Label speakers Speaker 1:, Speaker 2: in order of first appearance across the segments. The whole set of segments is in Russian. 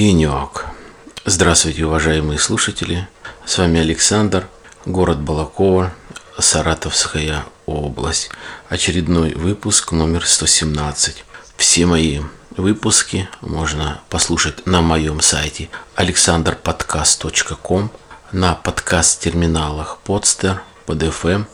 Speaker 1: денек. Здравствуйте, уважаемые слушатели. С вами Александр, город Балакова, Саратовская область. Очередной выпуск номер 117. Все мои выпуски можно послушать на моем сайте alexanderpodcast.com, на подкаст-терминалах Podster, PodFM,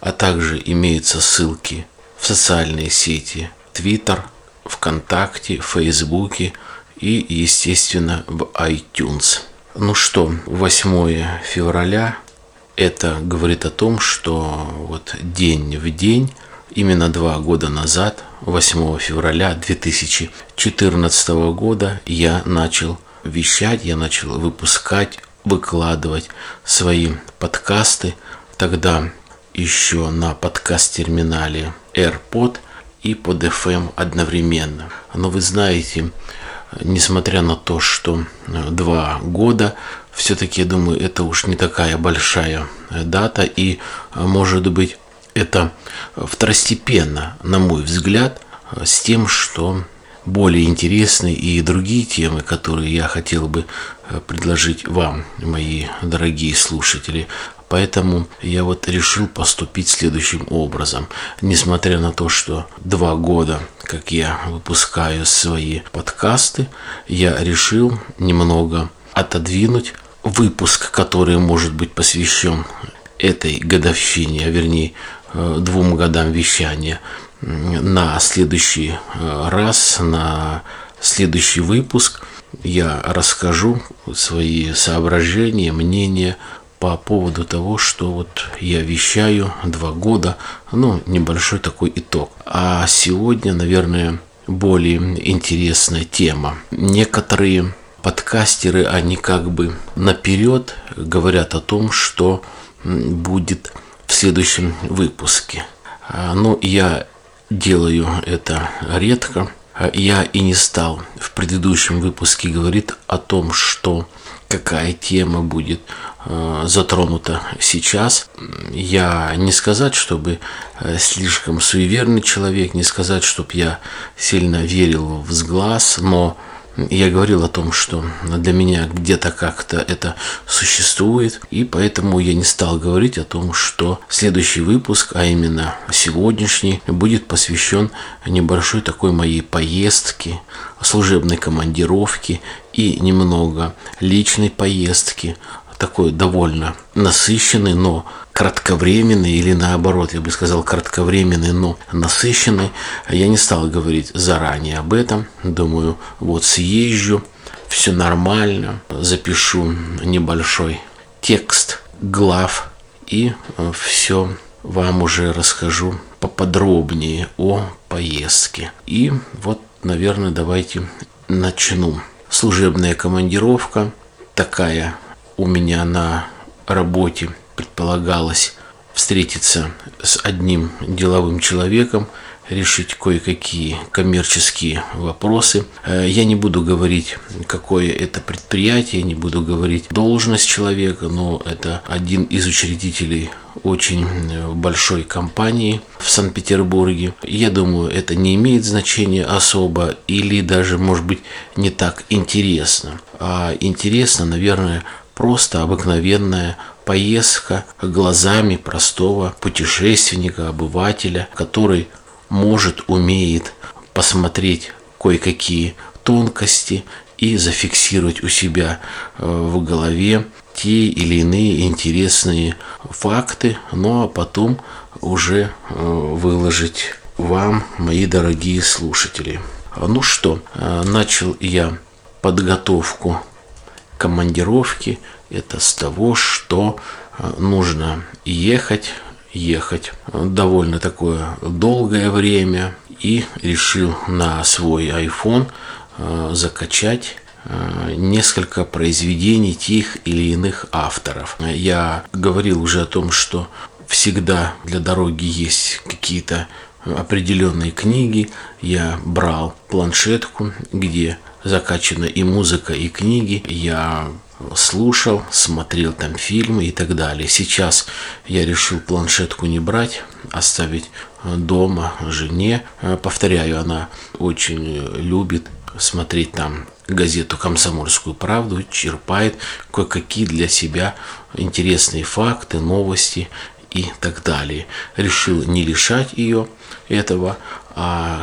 Speaker 1: а также имеются ссылки в социальные сети Twitter, ВКонтакте, Фейсбуке и, естественно, в iTunes. Ну что, 8 февраля это говорит о том, что вот день в день, именно два года назад, 8 февраля 2014 года, я начал вещать, я начал выпускать, выкладывать свои подкасты. Тогда еще на подкаст-терминале AirPod и под FM одновременно. Но вы знаете, несмотря на то, что э, два года, все-таки, я думаю, это уж не такая большая э, дата, и, э, может быть, это второстепенно, на мой взгляд, с тем, что более интересны и другие темы, которые я хотел бы предложить вам, мои дорогие слушатели. Поэтому я вот решил поступить следующим образом. Несмотря на то, что два года, как я выпускаю свои подкасты, я решил немного отодвинуть выпуск, который может быть посвящен этой годовщине, а вернее э, двум годам вещания, на следующий э, раз, на следующий выпуск я расскажу свои соображения, мнения по поводу того, что вот я вещаю два года, ну, небольшой такой итог. А сегодня, наверное, более интересная тема. Некоторые подкастеры, они как бы наперед говорят о том, что будет в следующем выпуске. А, но я делаю это редко. Я и не стал в предыдущем выпуске говорить о том, что какая тема будет э, затронута сейчас. Я не сказать, чтобы э, слишком суеверный человек, не сказать, чтобы я сильно верил в сглаз, но я говорил о том, что для меня где-то как-то это существует, и поэтому я не стал говорить о том, что следующий выпуск, а именно сегодняшний, будет посвящен небольшой такой моей поездке, служебной командировке и немного личной поездки, такой довольно насыщенный, но кратковременный или наоборот, я бы сказал, кратковременный, но насыщенный. Я не стал говорить заранее об этом. Думаю, вот съезжу, все нормально, запишу небольшой текст глав и э, все вам уже расскажу поподробнее о поездке. И вот, наверное, давайте начну. Служебная командировка такая у меня на работе предполагалось встретиться с одним деловым человеком, решить кое-какие коммерческие вопросы. Э, я не буду говорить, какое это предприятие, не буду говорить должность человека, но это один из учредителей очень э, большой компании в Санкт-Петербурге. Я думаю, это не имеет значения особо или даже, может быть, не так интересно. А интересно, наверное, просто обыкновенная поездка глазами простого путешественника, обывателя, который может, умеет посмотреть кое-какие тонкости и зафиксировать у себя э, в голове те или иные интересные факты, ну а потом уже э, выложить вам, мои дорогие слушатели. Ну что, э, начал я подготовку командировки это с того, что нужно ехать, ехать довольно такое долгое время и решил на свой iPhone э, закачать э, несколько произведений тех или иных авторов. Я говорил уже о том, что всегда для дороги есть какие-то определенные книги. Я брал планшетку, где закачана и музыка, и книги. Я слушал, смотрел там фильмы и так далее. Сейчас я решил планшетку не брать, оставить дома жене. Повторяю, она очень любит смотреть там газету «Комсомольскую правду», черпает кое-какие для себя интересные факты, новости и так далее. Решил не лишать ее этого,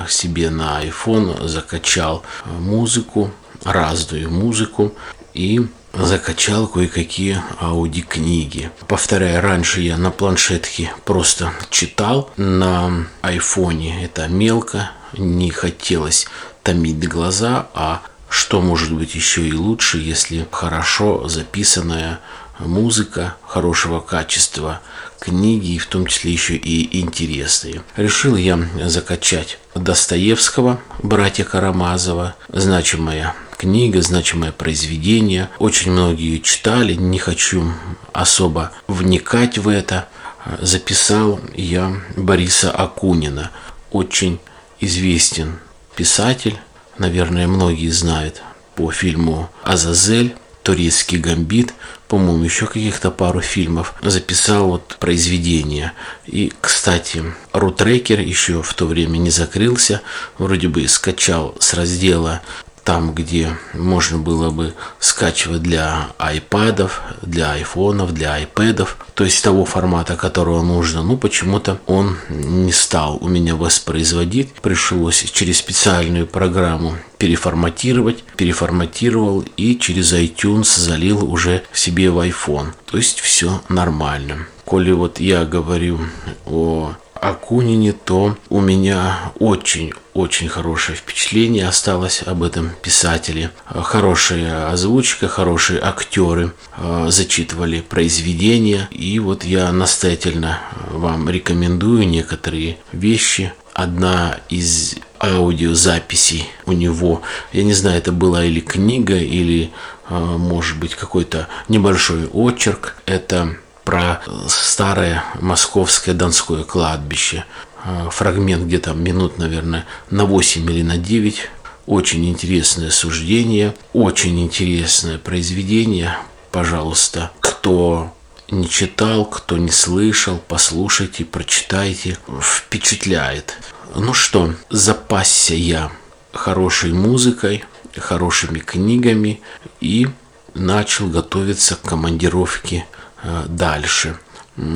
Speaker 1: себе на iPhone закачал музыку, разную музыку и закачал кое-какие аудиокниги. Повторяю, раньше я на планшетке просто читал, на айфоне это мелко, не хотелось томить глаза, а что может быть еще и лучше, если хорошо записанная музыка хорошего качества, книги, в том числе еще и интересные. Решил я закачать Достоевского, братья Карамазова, значимая книга, значимое произведение. Очень многие читали, не хочу особо вникать в это. Записал я Бориса Акунина, очень известен писатель, наверное, многие знают по фильму «Азазель», турецкий гамбит, по-моему, еще каких-то пару фильмов, записал вот произведение. И, кстати, Рутрекер еще в то время не закрылся, вроде бы скачал с раздела там, где можно было бы скачивать для айпадов, для айфонов, для айпэдов, то есть того формата, которого нужно, ну почему-то он не стал у меня воспроизводить. Пришлось через специальную программу переформатировать, переформатировал и через iTunes залил уже себе в iPhone. То есть все нормально. Коли вот я говорю о Акунине, то у меня очень-очень хорошее впечатление осталось об этом писателе. Хорошая озвучка, хорошие актеры э, зачитывали произведения. И вот я настоятельно вам рекомендую некоторые вещи. Одна из аудиозаписей у него, я не знаю, это была или книга, или э, может быть какой-то небольшой очерк. Это про старое московское Донское кладбище. А, фрагмент где-то минут, наверное, на 8 или на 9. Очень интересное суждение, очень интересное произведение. Пожалуйста, кто не читал, кто не слышал, послушайте, прочитайте. Впечатляет. Ну что, запасся я хорошей музыкой, хорошими книгами и начал готовиться к командировке Э, дальше.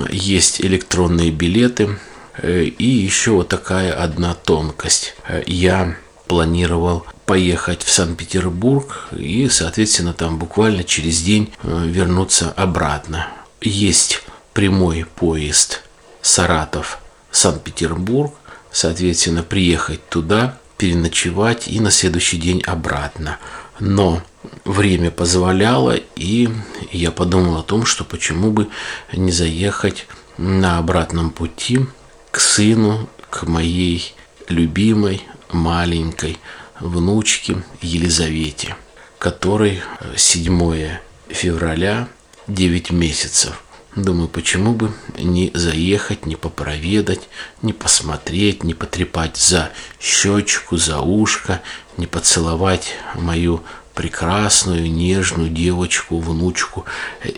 Speaker 1: Есть электронные билеты. Э, и еще вот такая одна тонкость. Э, я планировал поехать в Санкт-Петербург и, соответственно, там буквально через день вернуться обратно. Есть прямой поезд Саратов-Санкт-Петербург, соответственно, приехать туда, переночевать и на следующий день обратно. Но время позволяло, и я подумал о том, что почему бы не заехать на обратном пути к сыну, к моей любимой маленькой внучке Елизавете, которой 7 февраля 9 месяцев. Думаю, почему бы не заехать, не попроведать, не посмотреть, не потрепать за щечку, за ушко, не поцеловать мою прекрасную, нежную девочку, внучку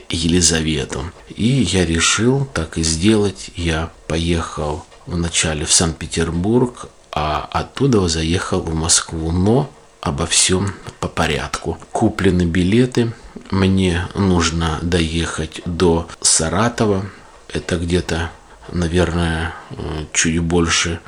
Speaker 1: Елизавету. И я решил так и сделать. Я поехал вначале в Санкт-Петербург, а оттуда заехал в Москву. Но обо всем по порядку. Куплены билеты. Мне нужно доехать до Саратова. Это где-то, наверное, чуть больше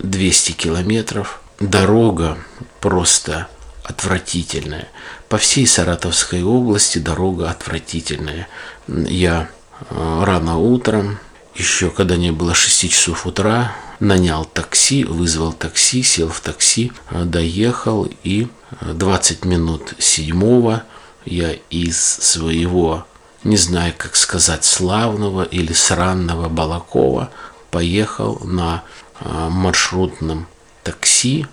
Speaker 1: 200 километров. Дорога просто отвратительная. По всей Саратовской области дорога отвратительная. Я э, рано утром, еще когда не было 6 часов утра, нанял такси, вызвал такси, сел в такси, э, доехал и 20 минут седьмого я из своего, не знаю, как сказать, славного или сранного Балакова поехал на э, маршрутном такси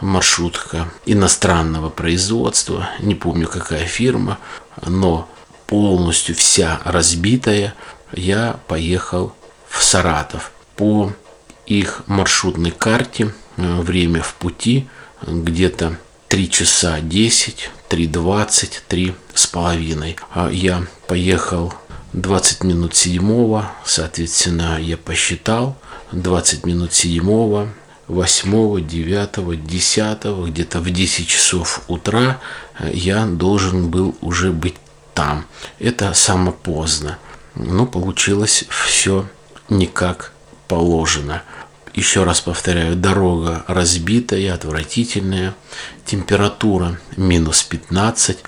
Speaker 1: маршрутка иностранного производства, не помню какая фирма, но полностью вся разбитая, я поехал в Саратов. По их маршрутной карте э, время в пути где-то 3 часа 10, 3.20, 3 с половиной. А я поехал 20 минут седьмого, соответственно, я посчитал, 20 минут седьмого 8, 9, 10, где-то в 10 часов утра я должен был уже быть там. Это самое поздно. Но получилось все не как положено. Еще раз повторяю, дорога разбитая, отвратительная, температура минус 15,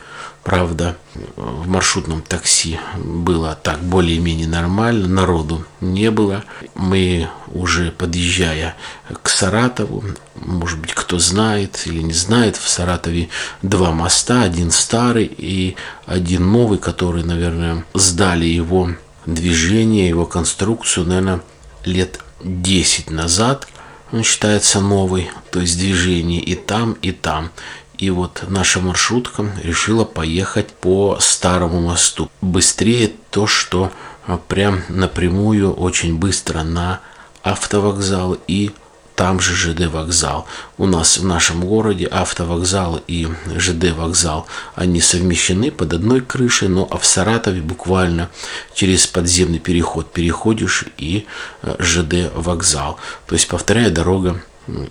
Speaker 1: Правда, в маршрутном такси было так более-менее нормально, народу не было. Мы уже подъезжая к Саратову, может быть, кто знает или не знает, в Саратове два моста, один старый и один новый, который, наверное, сдали его движение, его конструкцию, наверное, лет 10 назад. Он считается новый, то есть движение и там, и там. И вот наша маршрутка решила поехать по старому мосту. Быстрее то, что а, прям напрямую очень быстро на автовокзал и там же ЖД вокзал. У нас в нашем городе автовокзал и ЖД вокзал, они совмещены под одной крышей, но а в Саратове буквально через подземный переход переходишь и а, ЖД вокзал. То есть, повторяю, дорога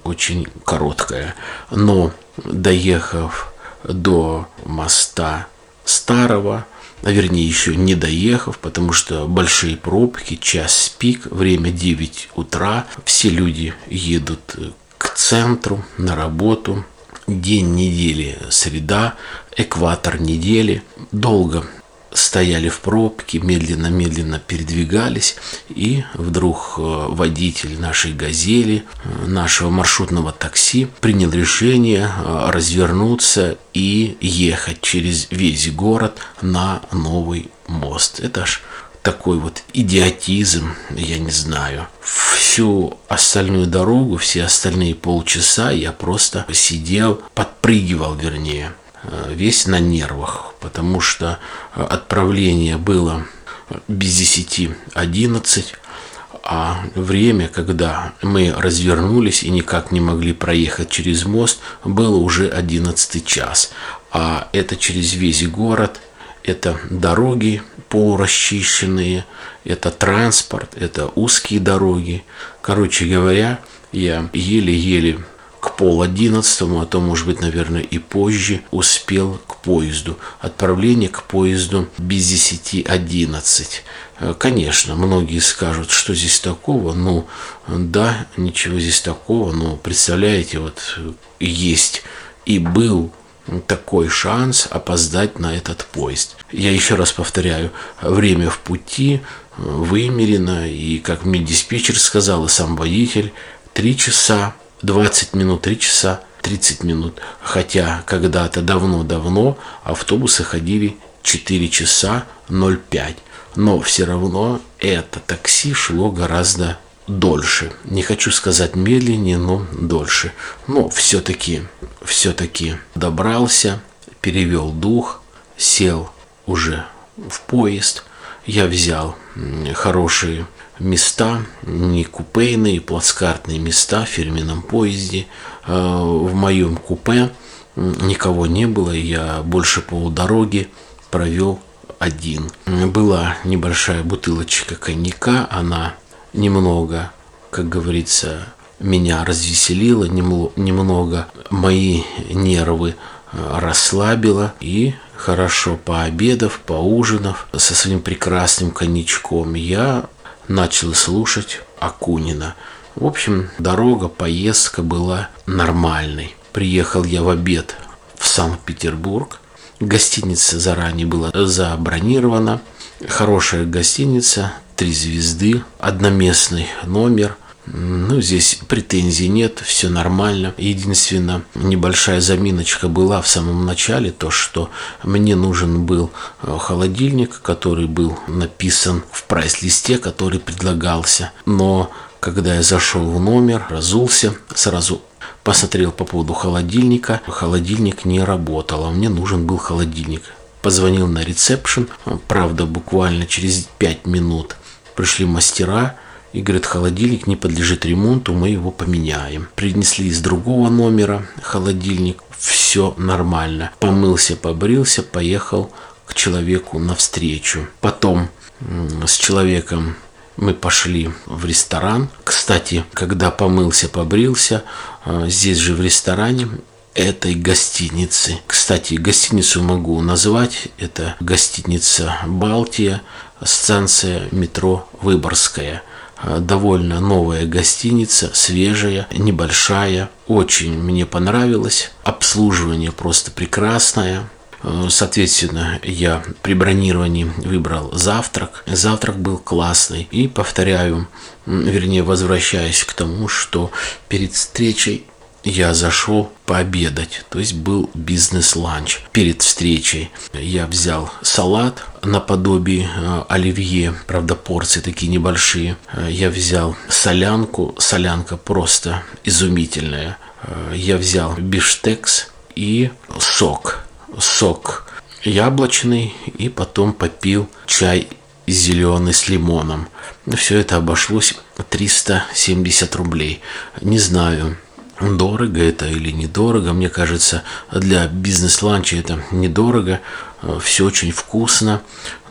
Speaker 1: очень короткая. Но доехав до моста старого, а вернее еще не доехав, потому что большие пробки, час пик, время 9 утра, все люди едут к центру, на работу, день недели среда, экватор недели, долго стояли в пробке, медленно-медленно передвигались, и вдруг э, водитель нашей «Газели», э, нашего маршрутного такси принял решение э, развернуться и ехать через весь город на новый мост. Это ж такой вот идиотизм, я не знаю. Всю остальную дорогу, все остальные полчаса я просто сидел, подпрыгивал, вернее, весь на нервах, потому что э, отправление было без 10 11, а время, когда мы развернулись и никак не могли проехать через мост, было уже 11 час. А это через весь город, это дороги полурасчищенные, это транспорт, это узкие дороги. Короче говоря, я еле-еле к пол одиннадцатому, а то, может быть, наверное, и позже, успел к поезду. Отправление к поезду без десяти одиннадцать. Э, конечно, многие скажут, что здесь такого. Ну, да, ничего здесь такого, но представляете, вот есть и был такой шанс опоздать на этот поезд. Я еще раз повторяю, время в пути вымерено, и, как мне диспетчер сказал, и сам водитель, три часа 20 минут, 3 часа 30 минут. Хотя когда-то давно-давно автобусы ходили 4 часа 0,5. Но все равно это такси шло гораздо дольше. Не хочу сказать медленнее, но дольше. Но все-таки, все-таки добрался, перевел дух, сел уже в поезд. Я взял хорошие места, не купейные, плацкартные места в фирменном поезде. А, в моем купе никого не было, я больше полудороги провел один. Была небольшая бутылочка коньяка, она немного, как говорится, меня развеселила, немного мои нервы а, расслабила и хорошо пообедав, поужинав со своим прекрасным коньячком, я начал слушать Акунина. В общем, дорога, поездка была нормальной. Приехал я в обед в Санкт-Петербург. Гостиница заранее была забронирована. Хорошая гостиница, три звезды, одноместный номер. Ну, здесь претензий нет, все нормально. Единственное, небольшая заминочка была в самом начале, то, что мне нужен был э, холодильник, который был написан в прайс-листе, который предлагался. Но когда я зашел в номер, разулся, сразу посмотрел по поводу холодильника. Холодильник не работал, а мне нужен был холодильник. Позвонил на ресепшн, правда, буквально через 5 минут пришли мастера, и говорит, холодильник не подлежит ремонту, мы его поменяем. Принесли из другого номера холодильник, все нормально. Помылся, побрился, поехал к человеку навстречу. Потом с человеком мы пошли в ресторан. Кстати, когда помылся, побрился, э, здесь же в ресторане этой гостиницы. Кстати, гостиницу могу назвать. Это гостиница «Балтия», станция метро «Выборгская». Э, довольно новая гостиница, свежая, небольшая. Очень мне понравилось. Обслуживание просто прекрасное. Э, соответственно, я при бронировании выбрал завтрак. Завтрак был классный. И повторяю, вернее, возвращаясь к тому, что перед встречей я зашел пообедать, то есть был бизнес-ланч. Перед встречей я взял салат наподобие э, оливье, правда порции такие небольшие. Э, я взял солянку, солянка просто изумительная. Я взял биштекс и сок сок яблочный и потом попил чай зеленый с лимоном. Все это обошлось 370 рублей. Не знаю, дорого это или недорого. Мне кажется, для бизнес-ланча это недорого. Все очень вкусно.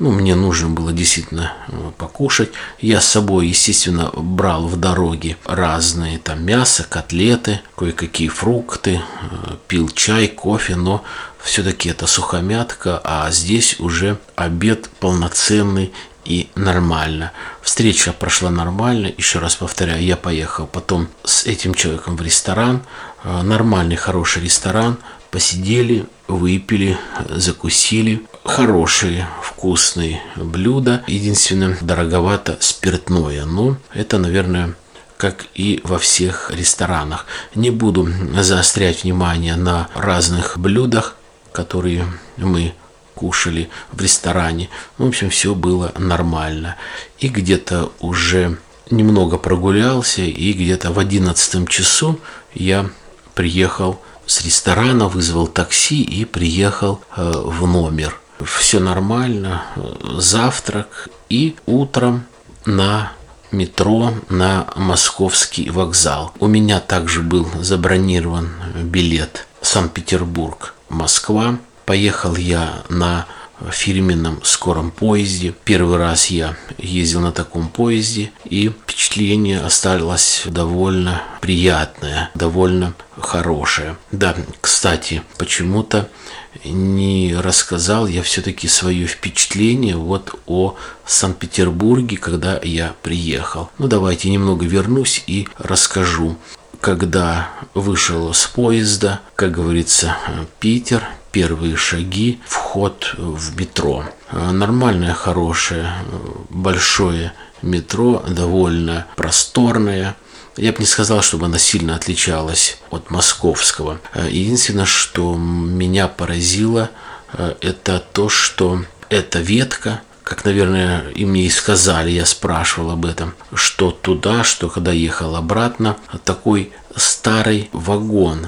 Speaker 1: Ну, мне нужно было действительно э, покушать. Я с собой, естественно, брал в дороге разные там мясо, котлеты, кое-какие фрукты, э, пил чай, кофе, но все-таки это сухомятка, а здесь уже обед полноценный и нормально. Встреча прошла нормально, еще раз повторяю, я поехал потом с этим человеком в ресторан, э, нормальный, хороший ресторан, посидели, выпили, закусили. Хорошие, вкусные блюда. Единственное, дороговато спиртное. Но это, наверное, как и во всех ресторанах. Не буду заострять внимание на разных блюдах, которые мы кушали в ресторане. В общем, все было нормально. И где-то уже немного прогулялся, и где-то в одиннадцатом часу я приехал с ресторана, вызвал такси и приехал э, в номер. Все нормально, завтрак и утром на метро на московский вокзал. У меня также был забронирован билет Санкт-Петербург Москва. Поехал я на фирменном скором поезде. Первый раз я ездил на таком поезде, и впечатление осталось довольно приятное, довольно хорошее. Да, кстати, почему-то не рассказал я все-таки свое впечатление вот о Санкт-Петербурге, когда я приехал. Ну, давайте немного вернусь и расскажу когда вышел с поезда, как говорится, Питер, первые шаги, вход в метро. Нормальное, хорошее, большое метро, довольно просторное. Я бы не сказал, чтобы она сильно отличалась от московского. Единственное, что меня поразило, это то, что эта ветка как, наверное, и мне и сказали, я спрашивал об этом, что туда, что когда ехал обратно, такой старый вагон.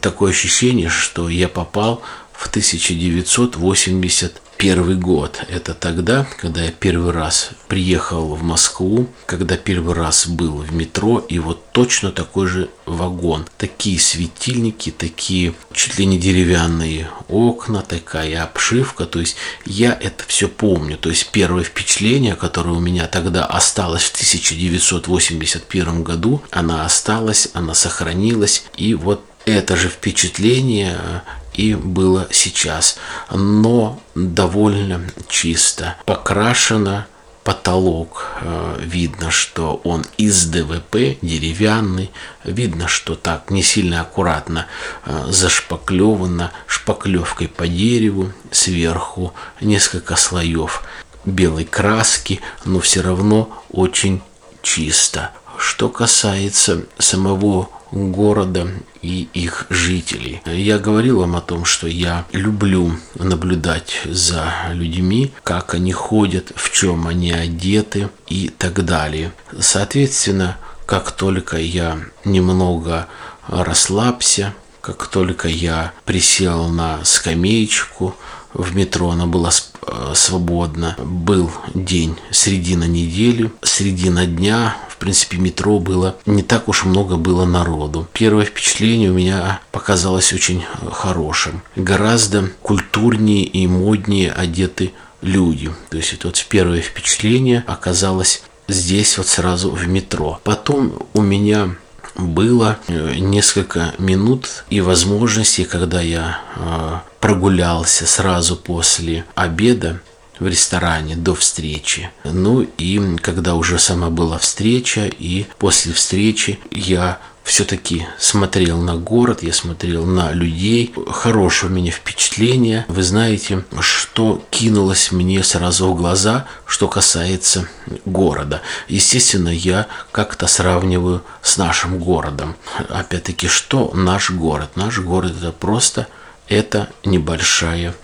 Speaker 1: Такое ощущение, что я попал в 1980 первый год. Это тогда, когда я первый раз приехал в Москву, когда первый раз был в метро, и вот точно такой же вагон. Такие светильники, такие чуть ли не деревянные окна, такая обшивка. То есть я это все помню. То есть первое впечатление, которое у меня тогда осталось в 1981 году, она осталась, она сохранилась. И вот это же впечатление и было сейчас, но довольно чисто. Покрашено потолок. Э, видно, что он из ДВП, деревянный. Видно, что так не сильно аккуратно э, зашпаклевано шпаклевкой по дереву. Сверху несколько слоев белой краски, но все равно очень чисто. Что касается самого города и их жителей. Я говорил вам о том, что я люблю наблюдать за людьми, как они ходят, в чем они одеты и так далее. Соответственно, как только я немного расслабся, как только я присел на скамеечку в метро, она была э, свободна, был день середина недели, середина дня, в принципе, метро было не так уж много было народу. Первое впечатление у меня показалось очень э, хорошим. Гораздо культурнее и моднее одеты люди. То есть это вот первое впечатление оказалось здесь вот сразу в метро. Потом у меня было э, несколько минут и возможностей, когда я э, прогулялся сразу после обеда в ресторане до встречи. Ну и когда уже сама была встреча, и после встречи я все-таки смотрел на город, я смотрел на людей. Хорошее у меня впечатление. Вы знаете, что кинулось мне сразу в глаза, что касается города. Естественно, я как-то сравниваю с нашим городом. Опять-таки, что наш город? Наш город это просто это небольшая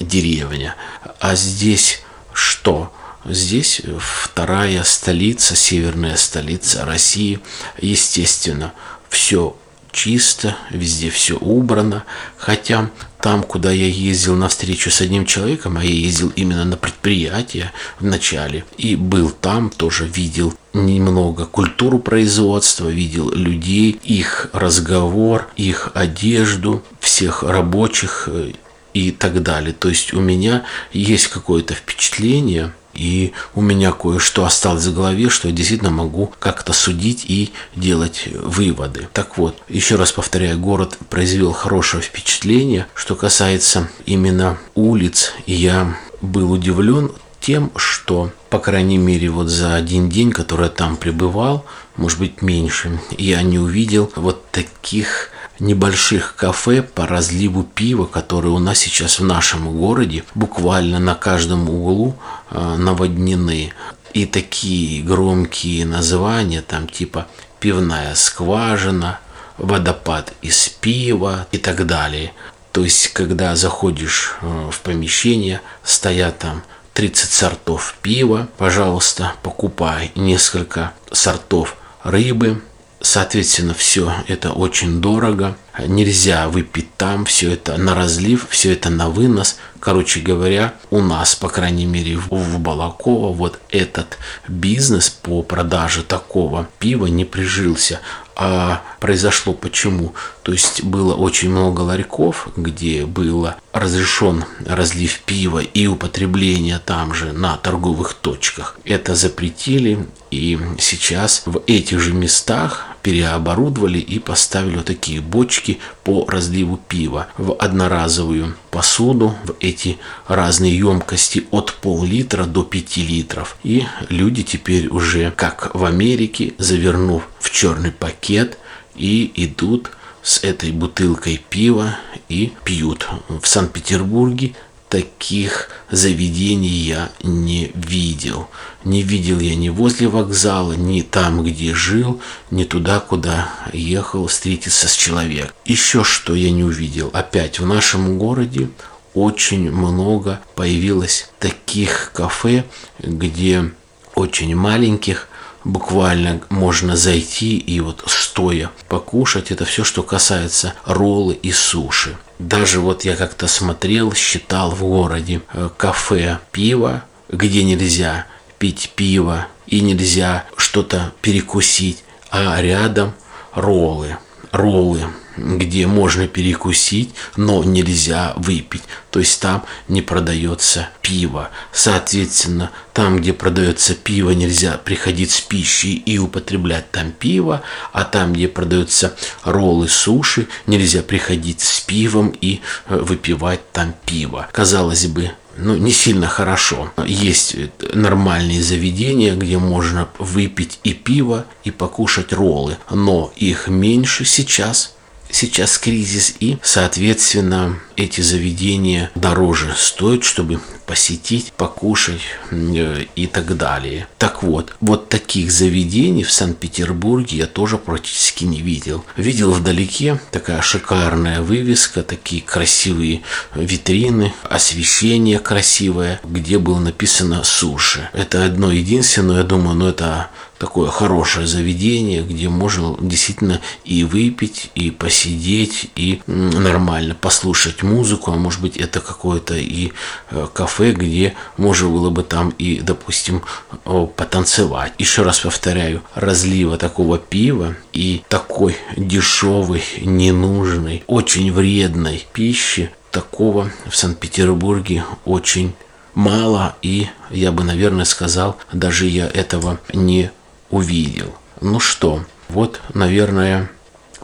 Speaker 1: деревня. А здесь что? Здесь вторая столица, северная столица России. Естественно, все чисто, везде все убрано. Хотя там, куда я ездил на встречу с одним человеком, а я ездил именно на предприятие в начале, и был там, тоже видел немного культуру производства, видел людей, их разговор, их одежду, всех рабочих э, и так далее. То есть у меня есть какое-то впечатление, и у меня кое-что осталось в голове, что я действительно могу как-то судить и делать выводы. Так вот, еще раз повторяю, город произвел хорошее впечатление. Что касается именно улиц, я был удивлен тем, что, по крайней мере, вот за один день, который я там пребывал, может быть, меньше, я не увидел вот таких небольших кафе по разливу пива, которые у нас сейчас в нашем городе буквально на каждом углу э, наводнены. И такие громкие названия, там типа пивная скважина, водопад из пива и так далее. То есть, когда заходишь э, в помещение, стоят там 30 сортов пива, пожалуйста, покупай несколько сортов рыбы, Соответственно, все это очень дорого. Нельзя выпить там, все это на разлив, все это на вынос. Короче говоря, у нас, по крайней мере, в Балаково вот этот бизнес по продаже такого пива не прижился. А произошло почему? То есть было очень много ларьков, где было разрешен разлив пива и употребление там же на торговых точках. Это запретили, и сейчас в этих же местах переоборудовали и поставили вот такие бочки по разливу пива в одноразовую посуду, в эти разные емкости от пол-литра до 5 литров. И люди теперь уже, как в Америке, завернув в черный пакет и идут с этой бутылкой пива и пьют. В Санкт-Петербурге таких заведений я не видел. Не видел я ни возле вокзала, ни там, где жил, ни туда, куда ехал встретиться с человеком. Еще что я не увидел. Опять в нашем городе очень много появилось таких кафе, где очень маленьких буквально можно зайти и вот стоя покушать. Это все, что касается роллы и суши. Даже вот я как-то смотрел, считал в городе э, кафе пиво, где нельзя пить пиво и нельзя что-то перекусить, а рядом роллы. Роллы где можно перекусить, но нельзя выпить. То есть там не продается пиво. Соответственно, там, где продается пиво, нельзя приходить с пищей и употреблять там пиво, а там, где продаются роллы, суши, нельзя приходить с пивом и э, выпивать там пиво. Казалось бы, ну, не сильно хорошо. Есть нормальные заведения, где можно выпить и пиво, и покушать роллы, но их меньше сейчас сейчас кризис, и, соответственно, эти заведения дороже стоят, чтобы посетить, покушать э, и так далее. Так вот, вот таких заведений в Санкт-Петербурге я тоже практически не видел. Видел вдалеке такая шикарная вывеска, такие красивые витрины, освещение красивое, где было написано суши. Это одно единственное, я думаю, ну это такое хорошее заведение, где можно действительно и выпить, и посидеть, и нормально послушать музыку, а может быть это какое-то и э, кафе, где можно было бы там и, допустим, потанцевать. Еще раз повторяю, разлива такого пива и такой дешевой, ненужной, очень вредной пищи такого в Санкт-Петербурге очень мало, и я бы, наверное, сказал, даже я этого не увидел. Ну что, вот, наверное,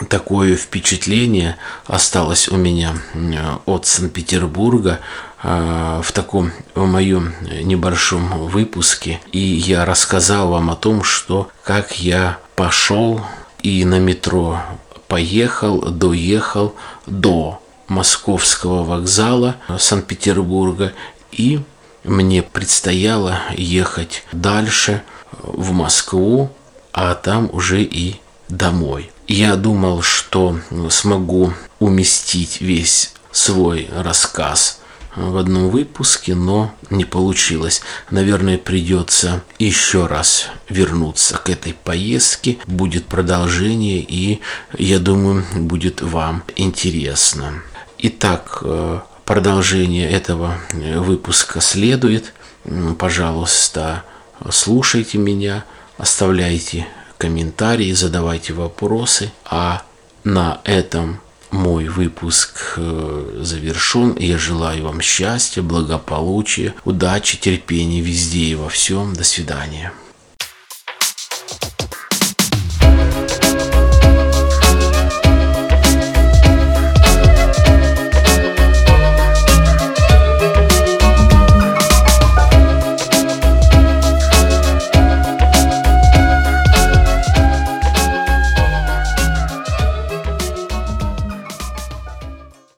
Speaker 1: такое впечатление осталось у меня от Санкт-Петербурга а, в таком в моем небольшом выпуске. И я рассказал вам о том, что как я пошел и на метро поехал, доехал до московского вокзала Санкт-Петербурга и мне предстояло ехать дальше в Москву, а там уже и домой. Я думал, что смогу уместить весь свой рассказ в одном выпуске, но не получилось. Наверное, придется еще раз вернуться к этой поездке. Будет продолжение, и я думаю, будет вам интересно. Итак, э, продолжение этого э, выпуска следует. Пожалуйста, слушайте меня, оставляйте комментарии, задавайте вопросы. А на этом мой выпуск э, завершен. Я желаю вам счастья, благополучия, удачи, терпения везде и во всем. До свидания.